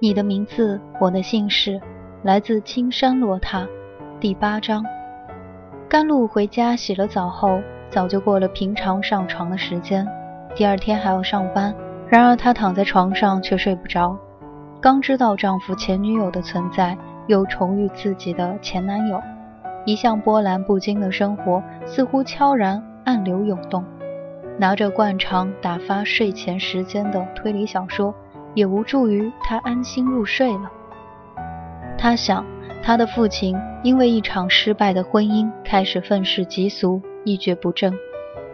你的名字，我的姓氏，来自青山落塔，第八章。甘露回家洗了澡后，早就过了平常上床的时间。第二天还要上班，然而她躺在床上却睡不着。刚知道丈夫前女友的存在，又重遇自己的前男友，一向波澜不惊的生活似乎悄然暗流涌动。拿着惯常打发睡前时间的推理小说。也无助于他安心入睡了。他想，他的父亲因为一场失败的婚姻开始愤世嫉俗、一蹶不振。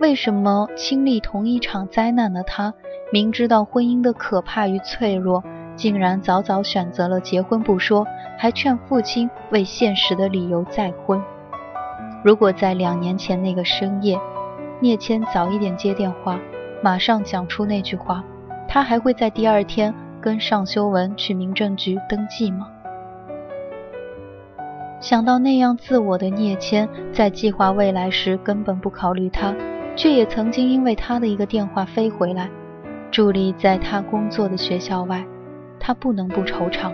为什么经历同一场灾难的他，明知道婚姻的可怕与脆弱，竟然早早选择了结婚不说，还劝父亲为现实的理由再婚？如果在两年前那个深夜，聂谦早一点接电话，马上讲出那句话。他还会在第二天跟尚修文去民政局登记吗？想到那样自我的聂谦，在计划未来时根本不考虑他，却也曾经因为他的一个电话飞回来，伫立在他工作的学校外，他不能不惆怅。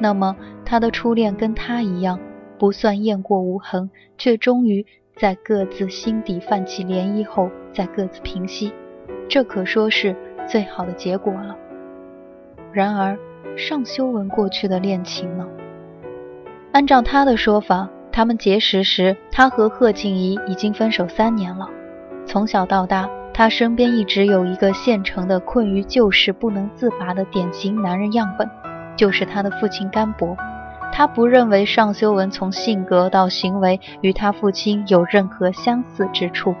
那么他的初恋跟他一样，不算雁过无痕，却终于在各自心底泛起涟漪后，再各自平息，这可说是。最好的结果了。然而，尚修文过去的恋情呢？按照他的说法，他们结识时，他和贺静怡已经分手三年了。从小到大，他身边一直有一个现成的困于旧事不能自拔的典型男人样本，就是他的父亲甘博。他不认为尚修文从性格到行为与他父亲有任何相似之处。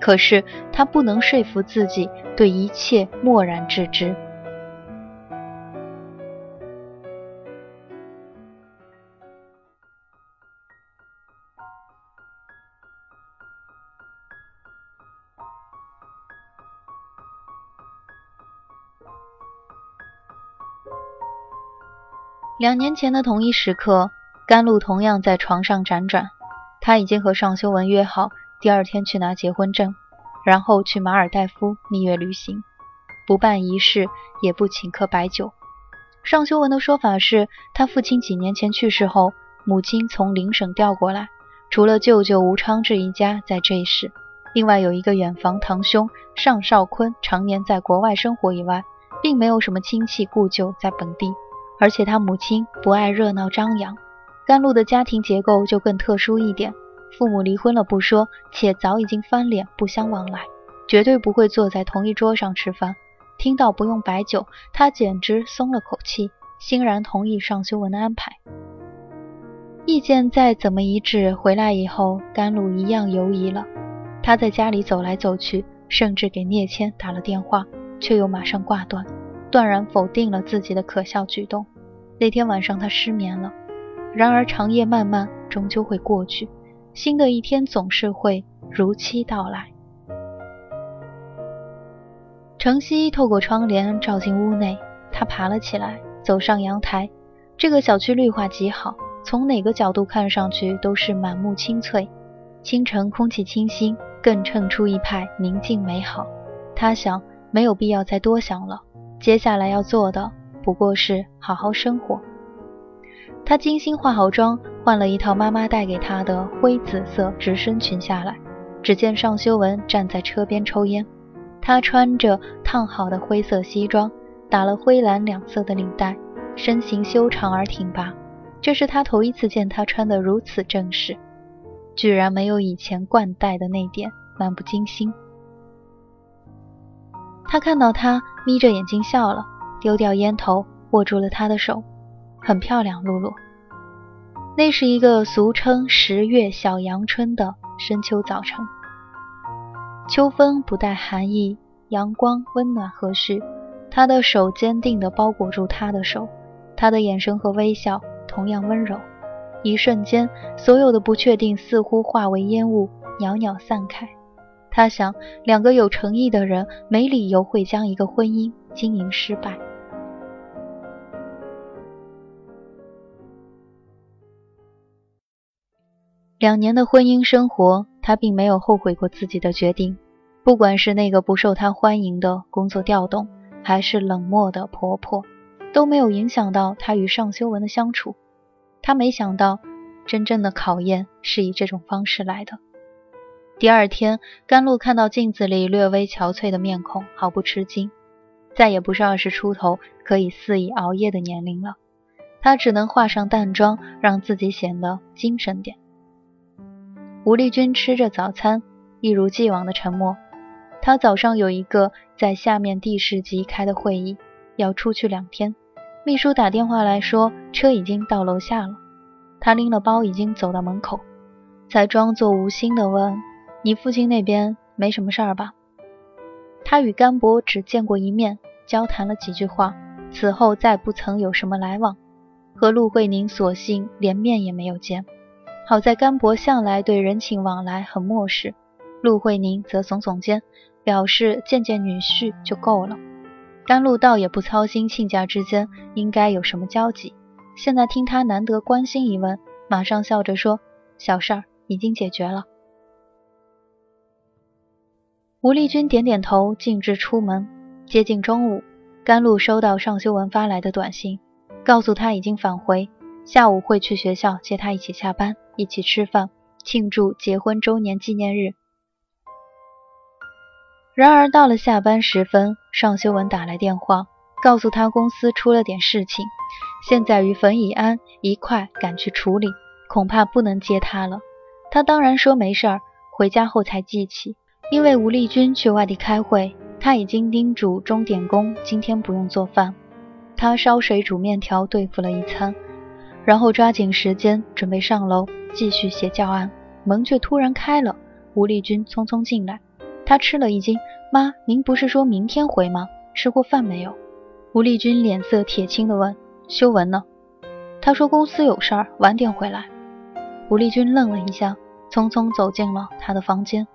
可是他不能说服自己对一切漠然置之。两年前的同一时刻，甘露同样在床上辗转，他已经和尚修文约好。第二天去拿结婚证，然后去马尔代夫蜜月旅行，不办仪式，也不请客摆酒。尚修文的说法是，他父亲几年前去世后，母亲从邻省调过来，除了舅舅吴昌志一家在这一世，另外有一个远房堂兄尚少坤常年在国外生活以外，并没有什么亲戚故旧在本地。而且他母亲不爱热闹张扬，甘露的家庭结构就更特殊一点。父母离婚了不说，且早已经翻脸，不相往来，绝对不会坐在同一桌上吃饭。听到不用摆酒，他简直松了口气，欣然同意尚修文的安排。意见再怎么一致，回来以后，甘露一样犹疑了。他在家里走来走去，甚至给聂谦打了电话，却又马上挂断，断然否定了自己的可笑举动。那天晚上他失眠了。然而长夜漫漫，终究会过去。新的一天总是会如期到来。程曦透过窗帘照进屋内，他爬了起来，走上阳台。这个小区绿化极好，从哪个角度看上去都是满目青翠。清晨空气清新，更衬出一派宁静美好。他想，没有必要再多想了，接下来要做的不过是好好生活。她精心化好妆，换了一套妈妈带给她的灰紫色直身裙下来。只见尚修文站在车边抽烟，他穿着烫好的灰色西装，打了灰蓝两色的领带，身形修长而挺拔。这是他头一次见他穿得如此正式，居然没有以前惯戴的那点漫不经心。他看到他眯着眼睛笑了，丢掉烟头，握住了他的手，很漂亮，露露。那是一个俗称十月小阳春的深秋早晨，秋风不带寒意，阳光温暖和煦。他的手坚定地包裹住他的手，他的眼神和微笑同样温柔。一瞬间，所有的不确定似乎化为烟雾，袅袅散开。他想，两个有诚意的人没理由会将一个婚姻经营失败。两年的婚姻生活，他并没有后悔过自己的决定。不管是那个不受他欢迎的工作调动，还是冷漠的婆婆，都没有影响到他与尚修文的相处。他没想到，真正的考验是以这种方式来的。第二天，甘露看到镜子里略微憔悴的面孔，毫不吃惊，再也不是二十出头可以肆意熬夜的年龄了。她只能化上淡妆，让自己显得精神点。吴丽君吃着早餐，一如既往的沉默。她早上有一个在下面地市级开的会议，要出去两天。秘书打电话来说，车已经到楼下了。她拎了包，已经走到门口，才装作无心的问：“你父亲那边没什么事儿吧？”他与甘博只见过一面，交谈了几句话，此后再不曾有什么来往。和陆慧宁索性连面也没有见。好在甘博向来对人情往来很漠视，陆慧宁则耸耸肩，表示见见女婿就够了。甘露倒也不操心亲家之间应该有什么交集，现在听他难得关心一问，马上笑着说：“小事儿已经解决了。”吴丽君点点头，径直出门。接近中午，甘露收到尚修文发来的短信，告诉他已经返回，下午会去学校接他一起下班。一起吃饭，庆祝结婚周年纪念日。然而到了下班时分，尚修文打来电话，告诉他公司出了点事情，现在与冯以安一块赶去处理，恐怕不能接他了。他当然说没事儿，回家后才记起，因为吴丽君去外地开会，他已经叮嘱钟点工今天不用做饭，他烧水煮面条对付了一餐，然后抓紧时间准备上楼。继续写教案，门却突然开了。吴丽君匆匆进来，她吃了一惊：“妈，您不是说明天回吗？吃过饭没有？”吴丽君脸色铁青地问：“修文呢？”他说：“公司有事儿，晚点回来。”吴丽君愣了一下，匆匆走进了他的房间。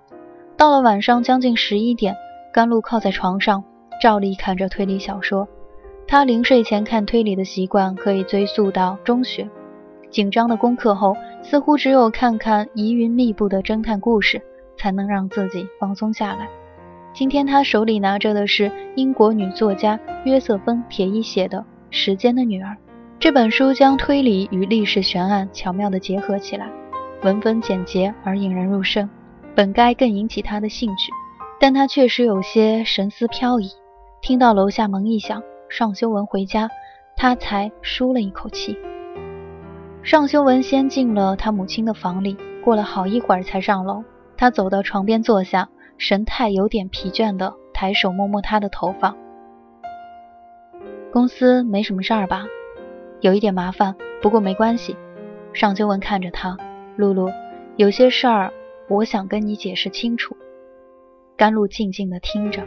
到了晚上将近十一点，甘露靠在床上，照例看着推理小说。他临睡前看推理的习惯可以追溯到中学。紧张的功课后，似乎只有看看疑云密布的侦探故事，才能让自己放松下来。今天他手里拿着的是英国女作家约瑟芬·铁伊写的《时间的女儿》这本书，将推理与历史悬案巧妙地结合起来，文风简洁而引人入胜，本该更引起他的兴趣，但他确实有些神思飘逸。听到楼下门一响，尚修文回家，他才舒了一口气。尚修文先进了他母亲的房里，过了好一会儿才上楼。他走到床边坐下，神态有点疲倦的抬手摸摸她的头发。公司没什么事儿吧？有一点麻烦，不过没关系。尚修文看着他，露露，有些事儿我想跟你解释清楚。甘露静静的听着。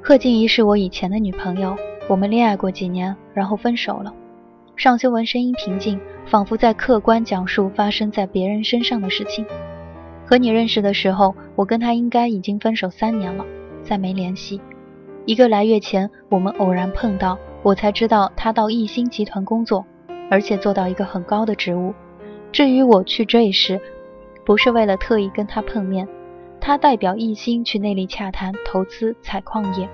贺静怡是我以前的女朋友，我们恋爱过几年，然后分手了。尚修文声音平静，仿佛在客观讲述发生在别人身上的事情。和你认识的时候，我跟他应该已经分手三年了，再没联系。一个来月前，我们偶然碰到，我才知道他到艺星集团工作，而且做到一个很高的职务。至于我去这时，不是为了特意跟他碰面，他代表艺星去那里洽谈投资采矿业，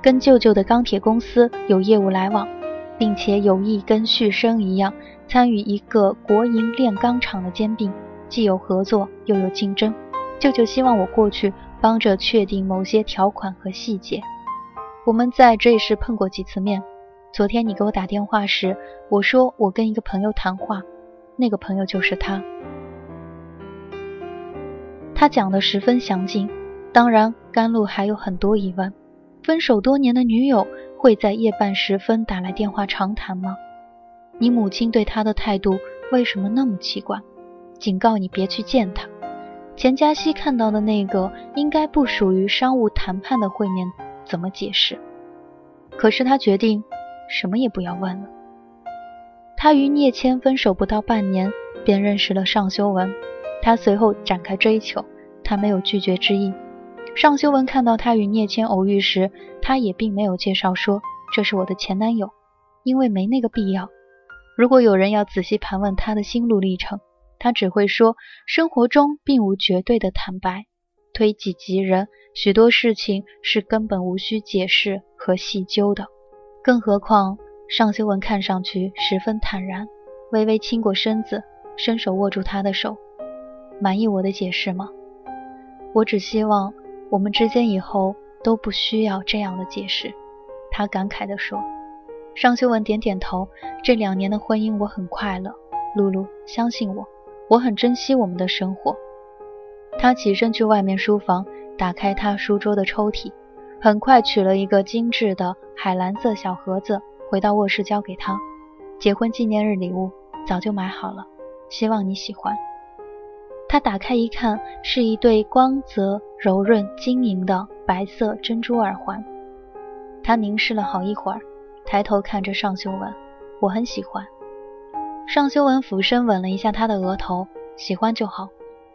跟舅舅的钢铁公司有业务来往。并且有意跟旭升一样参与一个国营炼钢厂的兼并，既有合作又有竞争。舅舅希望我过去帮着确定某些条款和细节。我们在这时碰过几次面。昨天你给我打电话时，我说我跟一个朋友谈话，那个朋友就是他。他讲的十分详尽。当然，甘露还有很多疑问。分手多年的女友会在夜半时分打来电话长谈吗？你母亲对他的态度为什么那么奇怪？警告你别去见他。钱嘉熙看到的那个应该不属于商务谈判的会面，怎么解释？可是他决定什么也不要问了。他与聂谦分手不到半年，便认识了尚修文，他随后展开追求，他没有拒绝之意。尚修文看到他与聂谦偶遇时，他也并没有介绍说这是我的前男友，因为没那个必要。如果有人要仔细盘问他的心路历程，他只会说，生活中并无绝对的坦白，推己及人，许多事情是根本无需解释和细究的。更何况，尚修文看上去十分坦然，微微倾过身子，伸手握住他的手。满意我的解释吗？我只希望我们之间以后都不需要这样的解释。他感慨地说。尚修文点点头。这两年的婚姻，我很快乐。露露，相信我。我很珍惜我们的生活。他起身去外面书房，打开他书桌的抽屉，很快取了一个精致的海蓝色小盒子，回到卧室交给他。结婚纪念日礼物早就买好了，希望你喜欢。他打开一看，是一对光泽柔润、晶莹的白色珍珠耳环。他凝视了好一会儿，抬头看着尚修文：“我很喜欢。”尚修文俯身吻了一下他的额头，喜欢就好。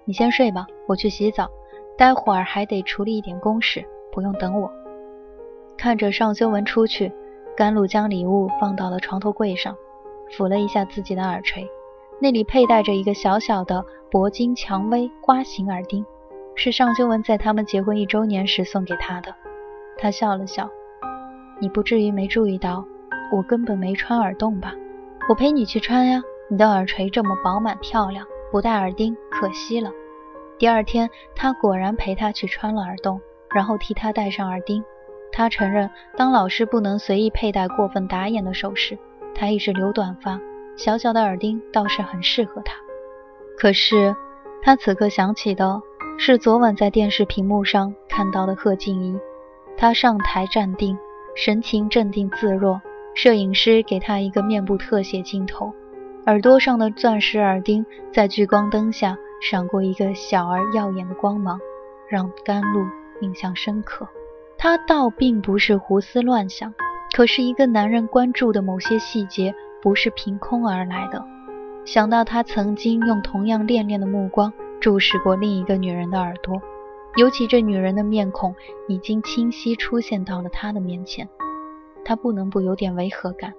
你先睡吧，我去洗澡，待会儿还得处理一点公事，不用等我。看着尚修文出去，甘露将礼物放到了床头柜上，抚了一下自己的耳垂，那里佩戴着一个小小的铂金蔷薇花形耳钉，是尚修文在他们结婚一周年时送给他的。他笑了笑，你不至于没注意到，我根本没穿耳洞吧？我陪你去穿呀，你的耳垂这么饱满漂亮，不戴耳钉可惜了。第二天，他果然陪她去穿了耳洞，然后替她戴上耳钉。他承认，当老师不能随意佩戴过分打眼的首饰。他一直留短发，小小的耳钉倒是很适合他。可是，他此刻想起的是昨晚在电视屏幕上看到的贺静怡。她上台站定，神情镇定自若。摄影师给他一个面部特写镜头，耳朵上的钻石耳钉在聚光灯下闪过一个小而耀眼的光芒，让甘露印象深刻。他倒并不是胡思乱想，可是一个男人关注的某些细节不是凭空而来的。想到他曾经用同样恋恋的目光注视过另一个女人的耳朵，尤其这女人的面孔已经清晰出现到了他的面前。他不能不有点违和感，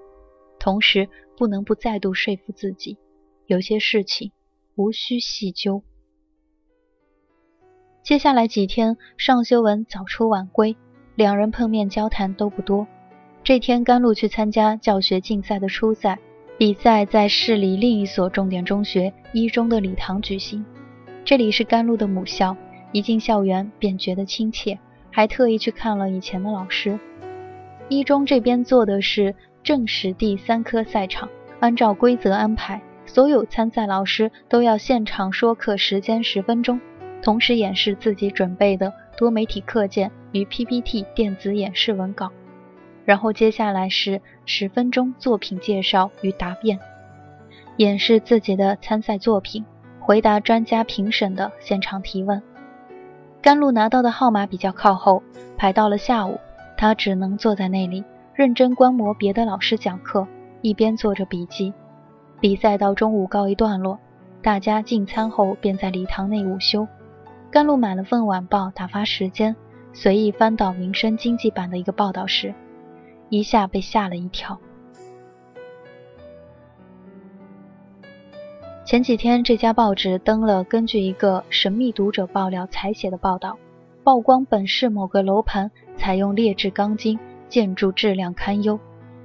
同时不能不再度说服自己，有些事情无需细究。接下来几天，尚修文早出晚归，两人碰面交谈都不多。这天，甘露去参加教学竞赛的初赛，比赛在市里另一所重点中学一中的礼堂举行。这里是甘露的母校，一进校园便觉得亲切，还特意去看了以前的老师。一中这边做的是正史第三科赛场，按照规则安排，所有参赛老师都要现场说课，时间十分钟，同时演示自己准备的多媒体课件与 PPT 电子演示文稿。然后接下来是十分钟作品介绍与答辩，演示自己的参赛作品，回答专家评审的现场提问。甘露拿到的号码比较靠后，排到了下午。他只能坐在那里，认真观摩别的老师讲课，一边做着笔记。比赛到中午告一段落，大家进餐后便在礼堂内午休。甘露买了份晚报打发时间，随意翻到民生经济版的一个报道时，一下被吓了一跳。前几天这家报纸登了根据一个神秘读者爆料采写的报道，曝光本市某个楼盘。采用劣质钢筋，建筑质量堪忧。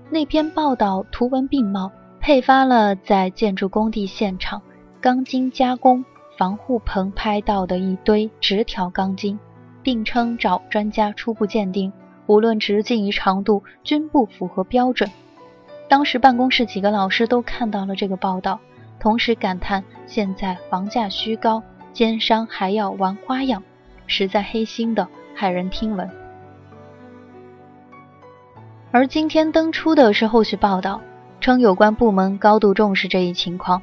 那篇报道图文并茂，配发了在建筑工地现场钢筋加工防护棚拍到的一堆直条钢筋，并称找专家初步鉴定，无论直径与长度均不符合标准。当时办公室几个老师都看到了这个报道，同时感叹现在房价虚高，奸商还要玩花样，实在黑心的骇人听闻。而今天登出的是后续报道，称有关部门高度重视这一情况，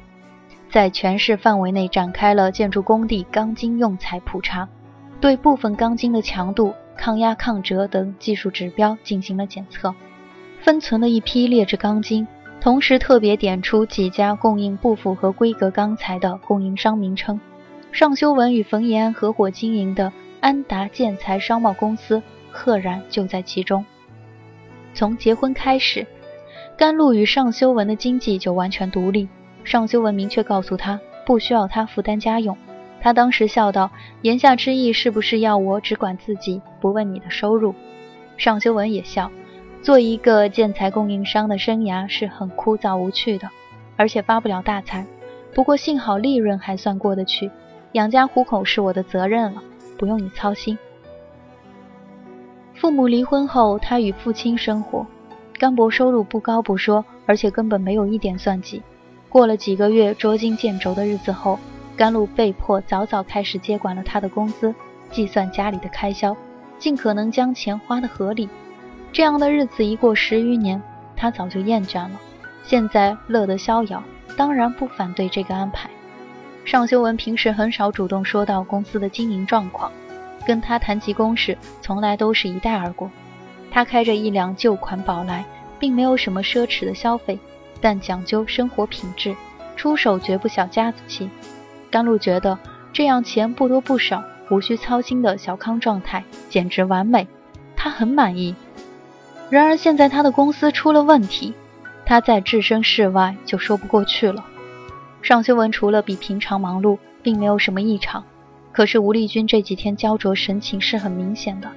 在全市范围内展开了建筑工地钢筋用材普查，对部分钢筋的强度、抗压、抗折等技术指标进行了检测。分存了一批劣质钢筋，同时特别点出几家供应不符合规格钢材的供应商名称。尚修文与冯延安合伙经营的安达建材商贸公司，赫然就在其中。从结婚开始，甘露与尚修文的经济就完全独立。尚修文明确告诉他，不需要他负担家用。他当时笑道：“言下之意是不是要我只管自己，不问你的收入？”尚修文也笑。做一个建材供应商的生涯是很枯燥无趣的，而且发不了大财。不过幸好利润还算过得去，养家糊口是我的责任了，不用你操心。父母离婚后，他与父亲生活。甘博收入不高不说，而且根本没有一点算计。过了几个月捉襟见肘的日子后，甘露被迫早早开始接管了他的工资，计算家里的开销，尽可能将钱花得合理。这样的日子一过十余年，他早就厌倦了。现在乐得逍遥，当然不反对这个安排。尚修文平时很少主动说到公司的经营状况，跟他谈及公事，从来都是一带而过。他开着一辆旧款宝来，并没有什么奢侈的消费，但讲究生活品质，出手绝不小家子气。甘露觉得这样钱不多不少，无需操心的小康状态简直完美，他很满意。然而现在他的公司出了问题，他在置身事外就说不过去了。尚修文除了比平常忙碌，并没有什么异常。可是吴丽君这几天焦灼神情是很明显的，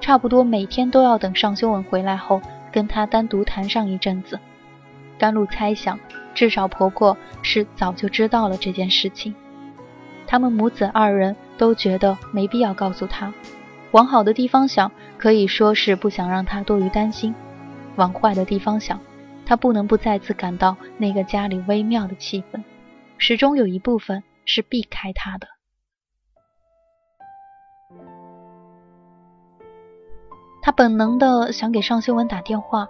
差不多每天都要等尚修文回来后跟他单独谈上一阵子。甘露猜想，至少婆婆是早就知道了这件事情。他们母子二人都觉得没必要告诉他。往好的地方想，可以说是不想让他多余担心；往坏的地方想，他不能不再次感到那个家里微妙的气氛，始终有一部分是避开他的。他本能的想给尚修文打电话，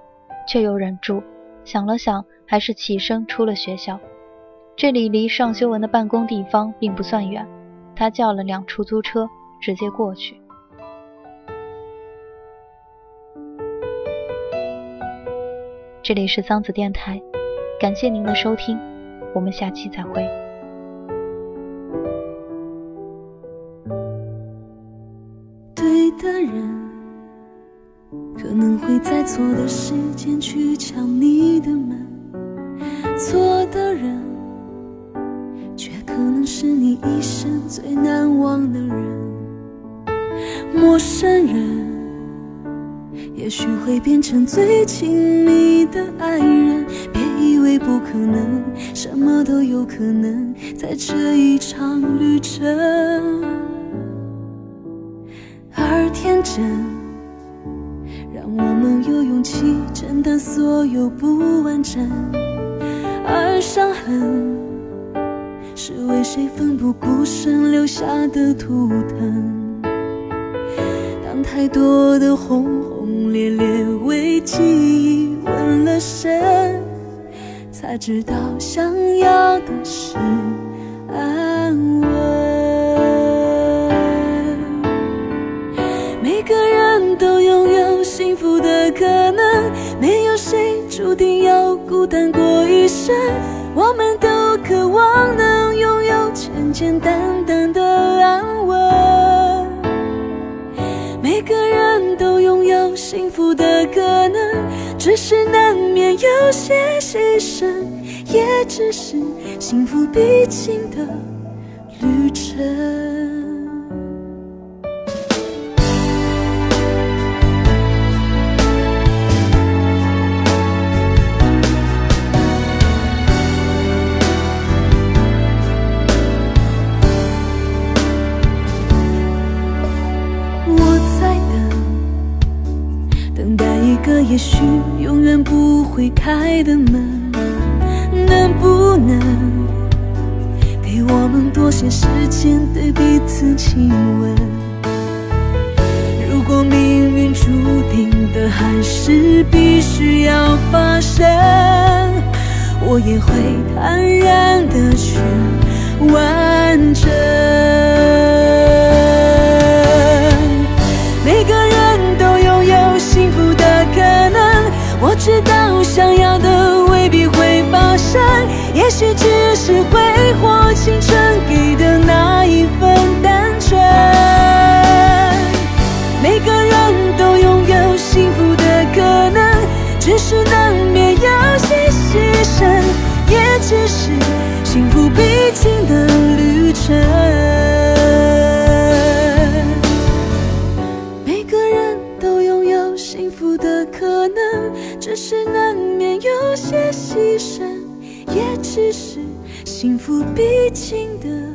却又忍住，想了想，还是起身出了学校。这里离尚修文的办公地方并不算远，他叫了辆出租车，直接过去。这里是桑子电台，感谢您的收听，我们下期再会。对的人可能会在错的时间去敲你的门，错的人是你一生最难忘的人，陌生人。也许会变成最亲密的爱人，别以为不可能，什么都有可能，在这一场旅程。而天真，让我们有勇气承担所有不完整；而伤痕，是为谁奋不顾身留下的图腾。当太多的轰轰。烈烈为记忆纹了身，才知道想要的是安稳。每个人都拥有幸福的可能，没有谁注定要孤单过一生。我们都渴望能简简单单的安稳。每个人都拥有幸福的可能，只是难免有些牺牲，也只是幸福必经的旅程。也许永远不会开的门，能不能给我们多些时间对彼此亲吻？如果命运注定的还是必须要发生，我也会坦然的去完成。也许只是挥霍青春给的那一份单纯。每个人都拥有幸福的可能，只是难免有些牺牲，也只是幸福必经的旅程。幸福必经的